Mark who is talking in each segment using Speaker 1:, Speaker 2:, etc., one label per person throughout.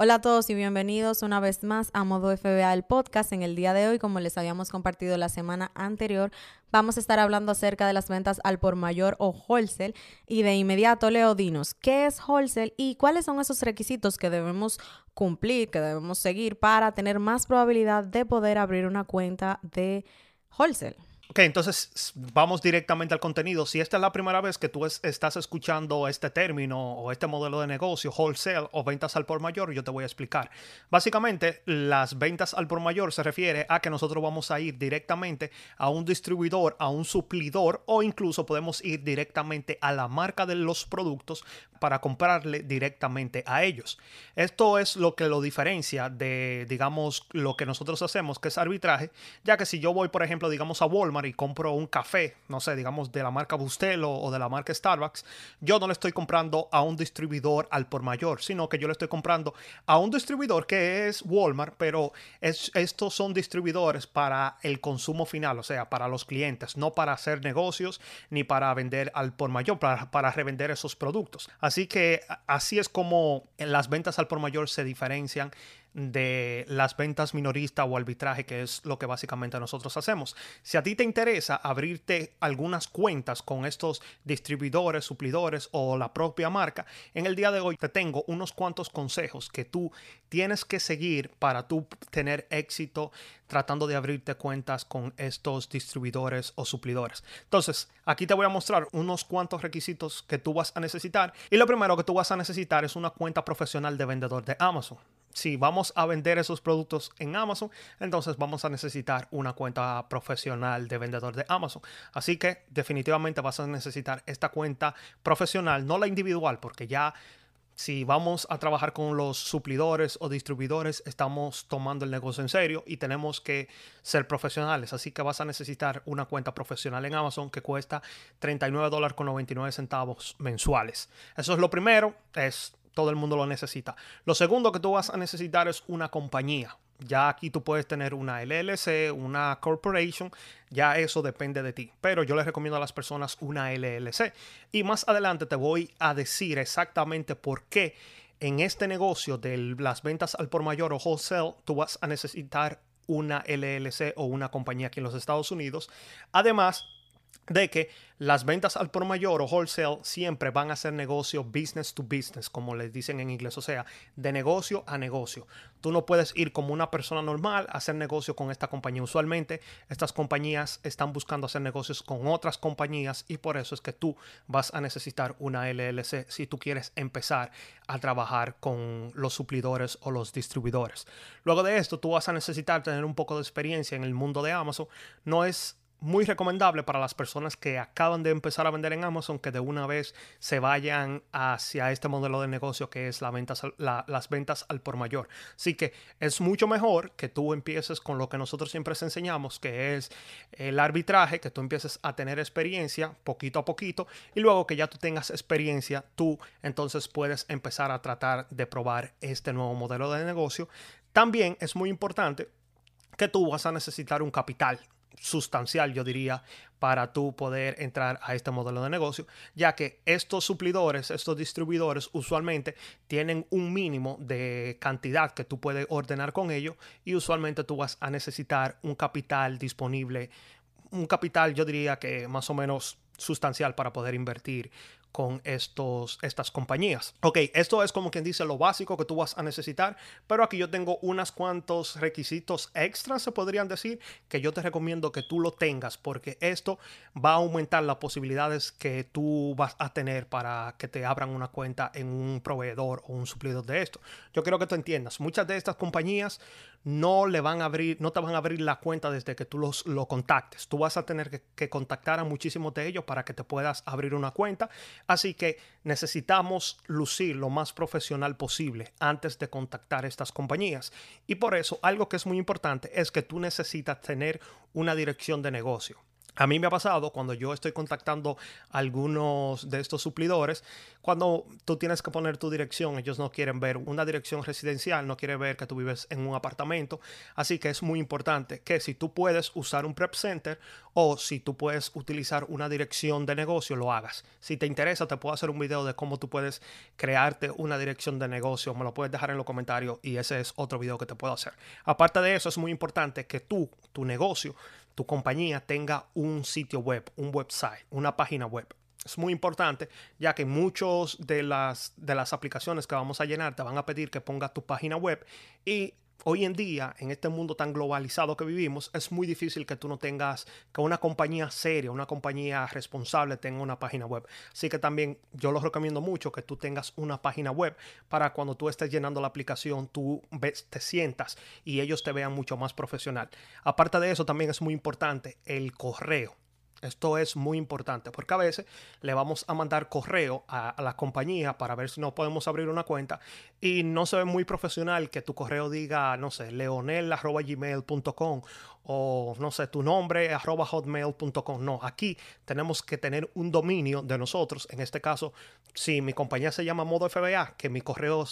Speaker 1: Hola a todos y bienvenidos una vez más a Modo FBA el podcast. En el día de hoy, como les habíamos compartido la semana anterior, vamos a estar hablando acerca de las ventas al por mayor o wholesale. Y de inmediato, Leo, dinos, ¿qué es wholesale y cuáles son esos requisitos que debemos cumplir, que debemos seguir para tener más probabilidad de poder abrir una cuenta de wholesale?
Speaker 2: Ok, entonces vamos directamente al contenido. Si esta es la primera vez que tú estás escuchando este término o este modelo de negocio, wholesale o ventas al por mayor, yo te voy a explicar. Básicamente, las ventas al por mayor se refiere a que nosotros vamos a ir directamente a un distribuidor, a un suplidor o incluso podemos ir directamente a la marca de los productos para comprarle directamente a ellos. Esto es lo que lo diferencia de, digamos, lo que nosotros hacemos, que es arbitraje, ya que si yo voy, por ejemplo, digamos, a Walmart y compro un café, no sé, digamos, de la marca Bustelo o de la marca Starbucks, yo no le estoy comprando a un distribuidor al por mayor, sino que yo le estoy comprando a un distribuidor que es Walmart, pero es, estos son distribuidores para el consumo final, o sea, para los clientes, no para hacer negocios ni para vender al por mayor, para, para revender esos productos. Así que así es como las ventas al por mayor se diferencian de las ventas minoristas o arbitraje, que es lo que básicamente nosotros hacemos. Si a ti te interesa abrirte algunas cuentas con estos distribuidores, suplidores o la propia marca, en el día de hoy te tengo unos cuantos consejos que tú tienes que seguir para tú tener éxito tratando de abrirte cuentas con estos distribuidores o suplidores. Entonces, aquí te voy a mostrar unos cuantos requisitos que tú vas a necesitar. Y lo primero que tú vas a necesitar es una cuenta profesional de vendedor de Amazon si vamos a vender esos productos en Amazon, entonces vamos a necesitar una cuenta profesional de vendedor de Amazon. Así que definitivamente vas a necesitar esta cuenta profesional, no la individual, porque ya si vamos a trabajar con los suplidores o distribuidores, estamos tomando el negocio en serio y tenemos que ser profesionales. Así que vas a necesitar una cuenta profesional en Amazon que cuesta 39 dólares con 99 centavos mensuales. Eso es lo primero, es todo el mundo lo necesita. Lo segundo que tú vas a necesitar es una compañía. Ya aquí tú puedes tener una LLC, una corporation, ya eso depende de ti. Pero yo les recomiendo a las personas una LLC. Y más adelante te voy a decir exactamente por qué en este negocio de las ventas al por mayor o wholesale tú vas a necesitar una LLC o una compañía aquí en los Estados Unidos. Además, de que las ventas al por mayor o wholesale siempre van a ser negocio business to business, como les dicen en inglés, o sea, de negocio a negocio. Tú no puedes ir como una persona normal a hacer negocio con esta compañía. Usualmente estas compañías están buscando hacer negocios con otras compañías y por eso es que tú vas a necesitar una LLC si tú quieres empezar a trabajar con los suplidores o los distribuidores. Luego de esto, tú vas a necesitar tener un poco de experiencia en el mundo de Amazon. No es muy recomendable para las personas que acaban de empezar a vender en Amazon que de una vez se vayan hacia este modelo de negocio que es la ventas, las ventas al por mayor. Así que es mucho mejor que tú empieces con lo que nosotros siempre enseñamos, que es el arbitraje, que tú empieces a tener experiencia poquito a poquito y luego que ya tú tengas experiencia, tú entonces puedes empezar a tratar de probar este nuevo modelo de negocio. También es muy importante que tú vas a necesitar un capital sustancial, yo diría, para tú poder entrar a este modelo de negocio, ya que estos suplidores, estos distribuidores usualmente tienen un mínimo de cantidad que tú puedes ordenar con ellos y usualmente tú vas a necesitar un capital disponible, un capital yo diría que más o menos sustancial para poder invertir con estos, estas compañías. Ok, esto es como quien dice lo básico que tú vas a necesitar, pero aquí yo tengo unos cuantos requisitos extras, se podrían decir, que yo te recomiendo que tú lo tengas porque esto va a aumentar las posibilidades que tú vas a tener para que te abran una cuenta en un proveedor o un suplidor de esto. Yo quiero que tú entiendas, muchas de estas compañías no le van a abrir, no te van a abrir la cuenta desde que tú los, lo contactes. Tú vas a tener que, que, contactar a muchísimos de ellos para que te puedas abrir una cuenta. Así que necesitamos lucir lo más profesional posible antes de contactar estas compañías. Y por eso, algo que es muy importante es que tú necesitas tener una dirección de negocio. A mí me ha pasado cuando yo estoy contactando a algunos de estos suplidores, cuando tú tienes que poner tu dirección, ellos no quieren ver una dirección residencial, no quieren ver que tú vives en un apartamento. Así que es muy importante que si tú puedes usar un prep center o si tú puedes utilizar una dirección de negocio, lo hagas. Si te interesa, te puedo hacer un video de cómo tú puedes crearte una dirección de negocio. Me lo puedes dejar en los comentarios y ese es otro video que te puedo hacer. Aparte de eso, es muy importante que tú, tu negocio, tu compañía tenga un sitio web, un website, una página web. Es muy importante ya que muchos de las, de las aplicaciones que vamos a llenar te van a pedir que pongas tu página web y hoy en día, en este mundo tan globalizado que vivimos, es muy difícil que tú no tengas, que una compañía seria, una compañía responsable tenga una página web. Así que también yo los recomiendo mucho que tú tengas una página web para cuando tú estés llenando la aplicación, tú ves, te sientas y ellos te vean mucho más profesional. Aparte de eso, también es muy importante el correo. Esto es muy importante porque a veces le vamos a mandar correo a, la compañía para ver si no podemos abrir una cuenta y no se ve muy profesional que tu correo diga, no sé, leonel.gmail.com o no sé, tu nombre arroba hotmail.com. No, aquí tenemos que tener un dominio de nosotros. En este caso, si mi compañía se llama Modo FBA, que mi correo,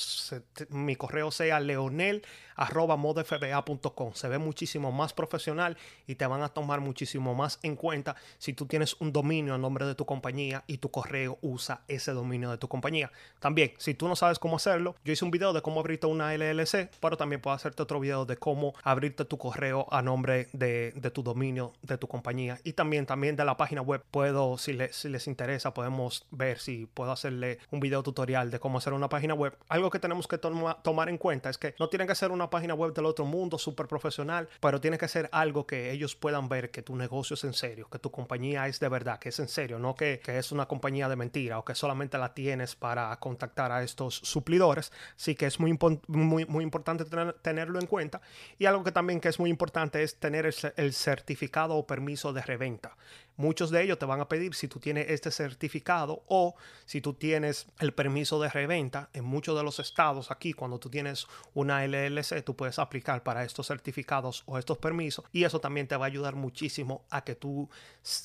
Speaker 2: mi correo sea leonel arroba modofba.com. Se ve muchísimo más profesional y te van a tomar muchísimo más en cuenta si tú tienes un dominio a nombre de tu compañía y tu correo usa ese dominio de tu compañía. También, si tú no sabes cómo hacerlo, yo hice un video de cómo abrirte una LLC, pero también puedo hacerte otro video de cómo abrirte tu correo a nombre de, tu dominio, de tu compañía y también, también de la página web. Puedo, si, si les interesa, podemos ver si puedo hacerle un video tutorial de cómo hacer una página web. Algo que tenemos que tomar en cuenta es que no tiene que ser una página web del otro mundo súper profesional, pero tiene que ser algo que ellos puedan ver que tu negocio es en serio, que tu compañía es de verdad, que es en serio, no que, que es una compañía de mentira o que solamente la tienes para contactar a estos suplidores. Así que es muy, muy, muy importante tenerlo en cuenta. Y algo que también que es muy importante es tener el, certificado o permiso de reventa. Muchos de ellos te van a pedir si tú tienes este certificado o si tú tienes el permiso de reventa. En muchos de los estados aquí, cuando tú tienes una LLC, tú puedes aplicar para estos certificados o estos permisos y eso también te va a ayudar muchísimo a que tú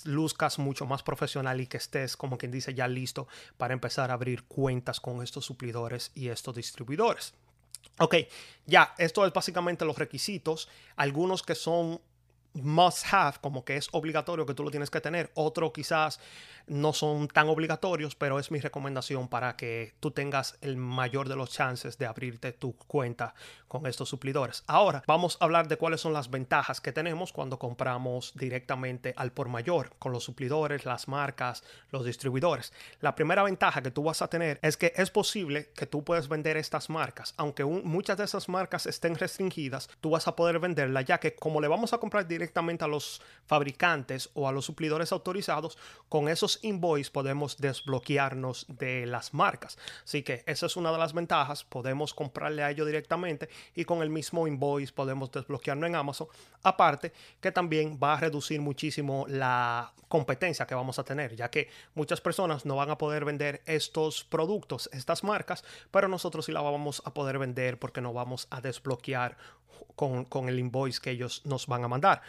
Speaker 2: luzcas mucho más profesional y que estés, como quien dice, ya listo para empezar a abrir cuentas con estos suplidores y estos distribuidores. Ok, ya, esto es básicamente los requisitos. Algunos que son must have, como que es obligatorio que tú lo tienes que tener. Otro quizás no son tan obligatorios, pero es mi recomendación para que tú tengas el mayor de los chances de abrirte tu cuenta con estos suplidores. Ahora vamos a hablar de cuáles son las ventajas que tenemos cuando compramos directamente al por mayor con los suplidores, las marcas, los distribuidores. La primera ventaja que tú vas a tener es que es posible que tú puedes vender estas marcas, aunque muchas de esas marcas estén restringidas, tú vas a poder venderla ya que como le vamos a comprar directamente a los fabricantes o a los suplidores autorizados, con esos invoice podemos desbloquearnos de las marcas. Así que esa es una de las ventajas. Podemos comprarle a ellos directamente y con el mismo invoice podemos desbloquearnos en Amazon. Aparte que también va a reducir muchísimo la competencia que vamos a tener, ya que muchas personas no van a poder vender estos productos, estas marcas, pero nosotros sí la vamos a poder vender porque no vamos a desbloquear con, el invoice que ellos nos van a mandar.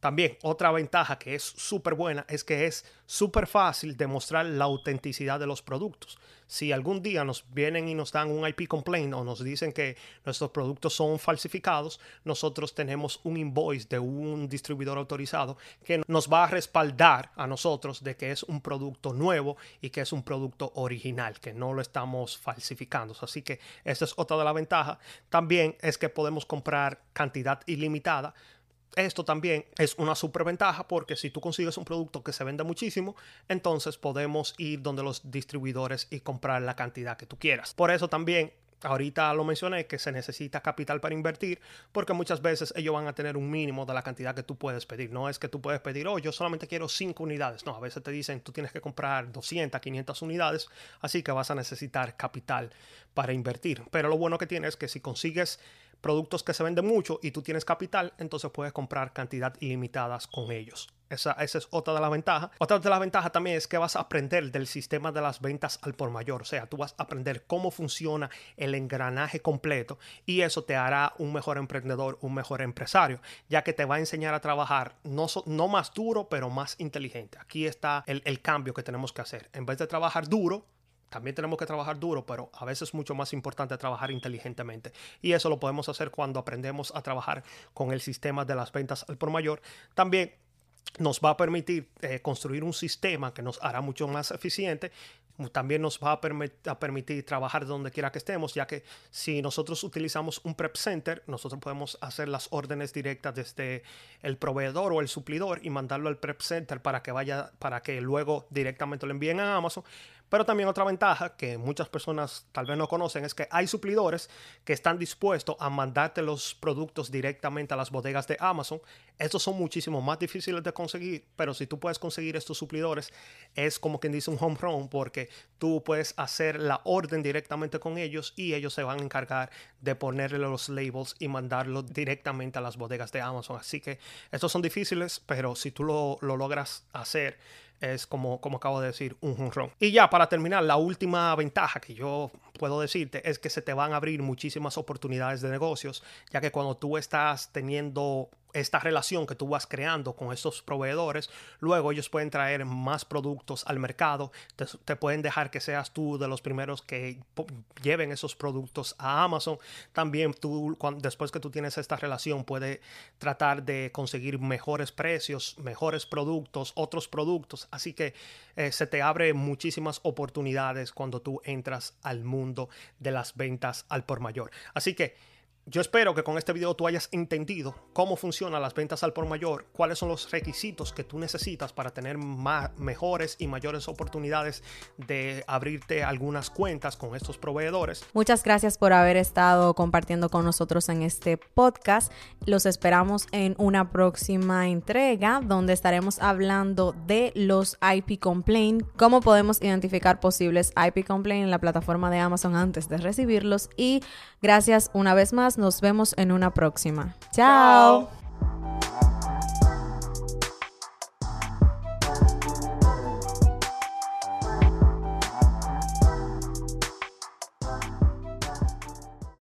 Speaker 2: También otra ventaja que es súper buena es que es súper fácil demostrar la autenticidad de los productos. Si algún día nos vienen y nos dan un IP complaint o nos dicen que nuestros productos son falsificados, nosotros tenemos un invoice de un distribuidor autorizado que nos va a respaldar a nosotros de que es un producto nuevo y que es un producto original, que no lo estamos falsificando. Así que esa es otra de las ventajas. También es que podemos comprar cantidad ilimitada esto también es una superventaja porque si tú consigues un producto que se vende muchísimo, entonces podemos ir donde los distribuidores y comprar la cantidad que tú quieras. Por eso también Ahorita lo mencioné que se necesita capital para invertir porque muchas veces ellos van a tener un mínimo de la cantidad que tú puedes pedir. No es que tú puedes pedir, oh, yo solamente quiero 5 unidades. No, a veces te dicen, tú tienes que comprar 200, 500 unidades, así que vas a necesitar capital para invertir. Pero lo bueno que tienes es que si consigues productos que se venden mucho y tú tienes capital, entonces puedes comprar cantidad ilimitadas con ellos. Esa, esa, es otra de las ventajas. Otra de las ventajas también es que vas a aprender del sistema de las ventas al por mayor. O sea, tú vas a aprender cómo funciona el engranaje completo y eso te hará un mejor emprendedor, un mejor empresario, ya que te va a enseñar a trabajar no, no más duro, pero más inteligente. Aquí está el, el cambio que tenemos que hacer. En vez de trabajar duro, también tenemos que trabajar duro, pero a veces es mucho más importante trabajar inteligentemente. Y eso lo podemos hacer cuando aprendemos a trabajar con el sistema de las ventas al por mayor. También nos va a permitir eh, construir un sistema que nos hará mucho más eficiente. También nos va a, a, permitir trabajar donde quiera que estemos, ya que si nosotros utilizamos un prep center, nosotros podemos hacer las órdenes directas desde el proveedor o el suplidor y mandarlo al prep center para que vaya, para que luego directamente lo envíen a Amazon. Pero también otra ventaja que muchas personas tal vez no conocen es que hay suplidores que están dispuestos a mandarte los productos directamente a las bodegas de Amazon. Estos son muchísimo más difíciles de conseguir, pero si tú puedes conseguir estos suplidores es como quien dice un home run porque tú puedes hacer la orden directamente con ellos y ellos se van a encargar de ponerle los labels y mandarlo directamente a las bodegas de Amazon. Así que estos son difíciles, pero si tú lo, lo logras hacer, es como, como acabo de decir, un honrón. Y ya para terminar, la última ventaja que yo puedo decirte es que se te van a abrir muchísimas oportunidades de negocios, ya que cuando tú estás teniendo esta relación que tú vas creando con estos proveedores, luego ellos pueden traer más productos al mercado, te, pueden dejar que seas tú de los primeros que lleven esos productos a Amazon. También tú, después que tú tienes esta relación, puedes tratar de conseguir mejores precios, mejores productos, otros productos. Así que eh, se te abre muchísimas oportunidades cuando tú entras al mundo de las ventas al por mayor. Así que yo espero que con este video tú hayas entendido cómo funcionan las ventas al por mayor, cuáles son los requisitos que tú necesitas para tener más, mejores y mayores oportunidades de abrirte algunas cuentas con estos proveedores.
Speaker 1: Muchas gracias por haber estado compartiendo con nosotros en este podcast. Los esperamos en una próxima entrega donde estaremos hablando de los IP complaint, cómo podemos identificar posibles IP complaint en la plataforma de Amazon antes de recibirlos y gracias una vez más nos vemos en una próxima. Chao.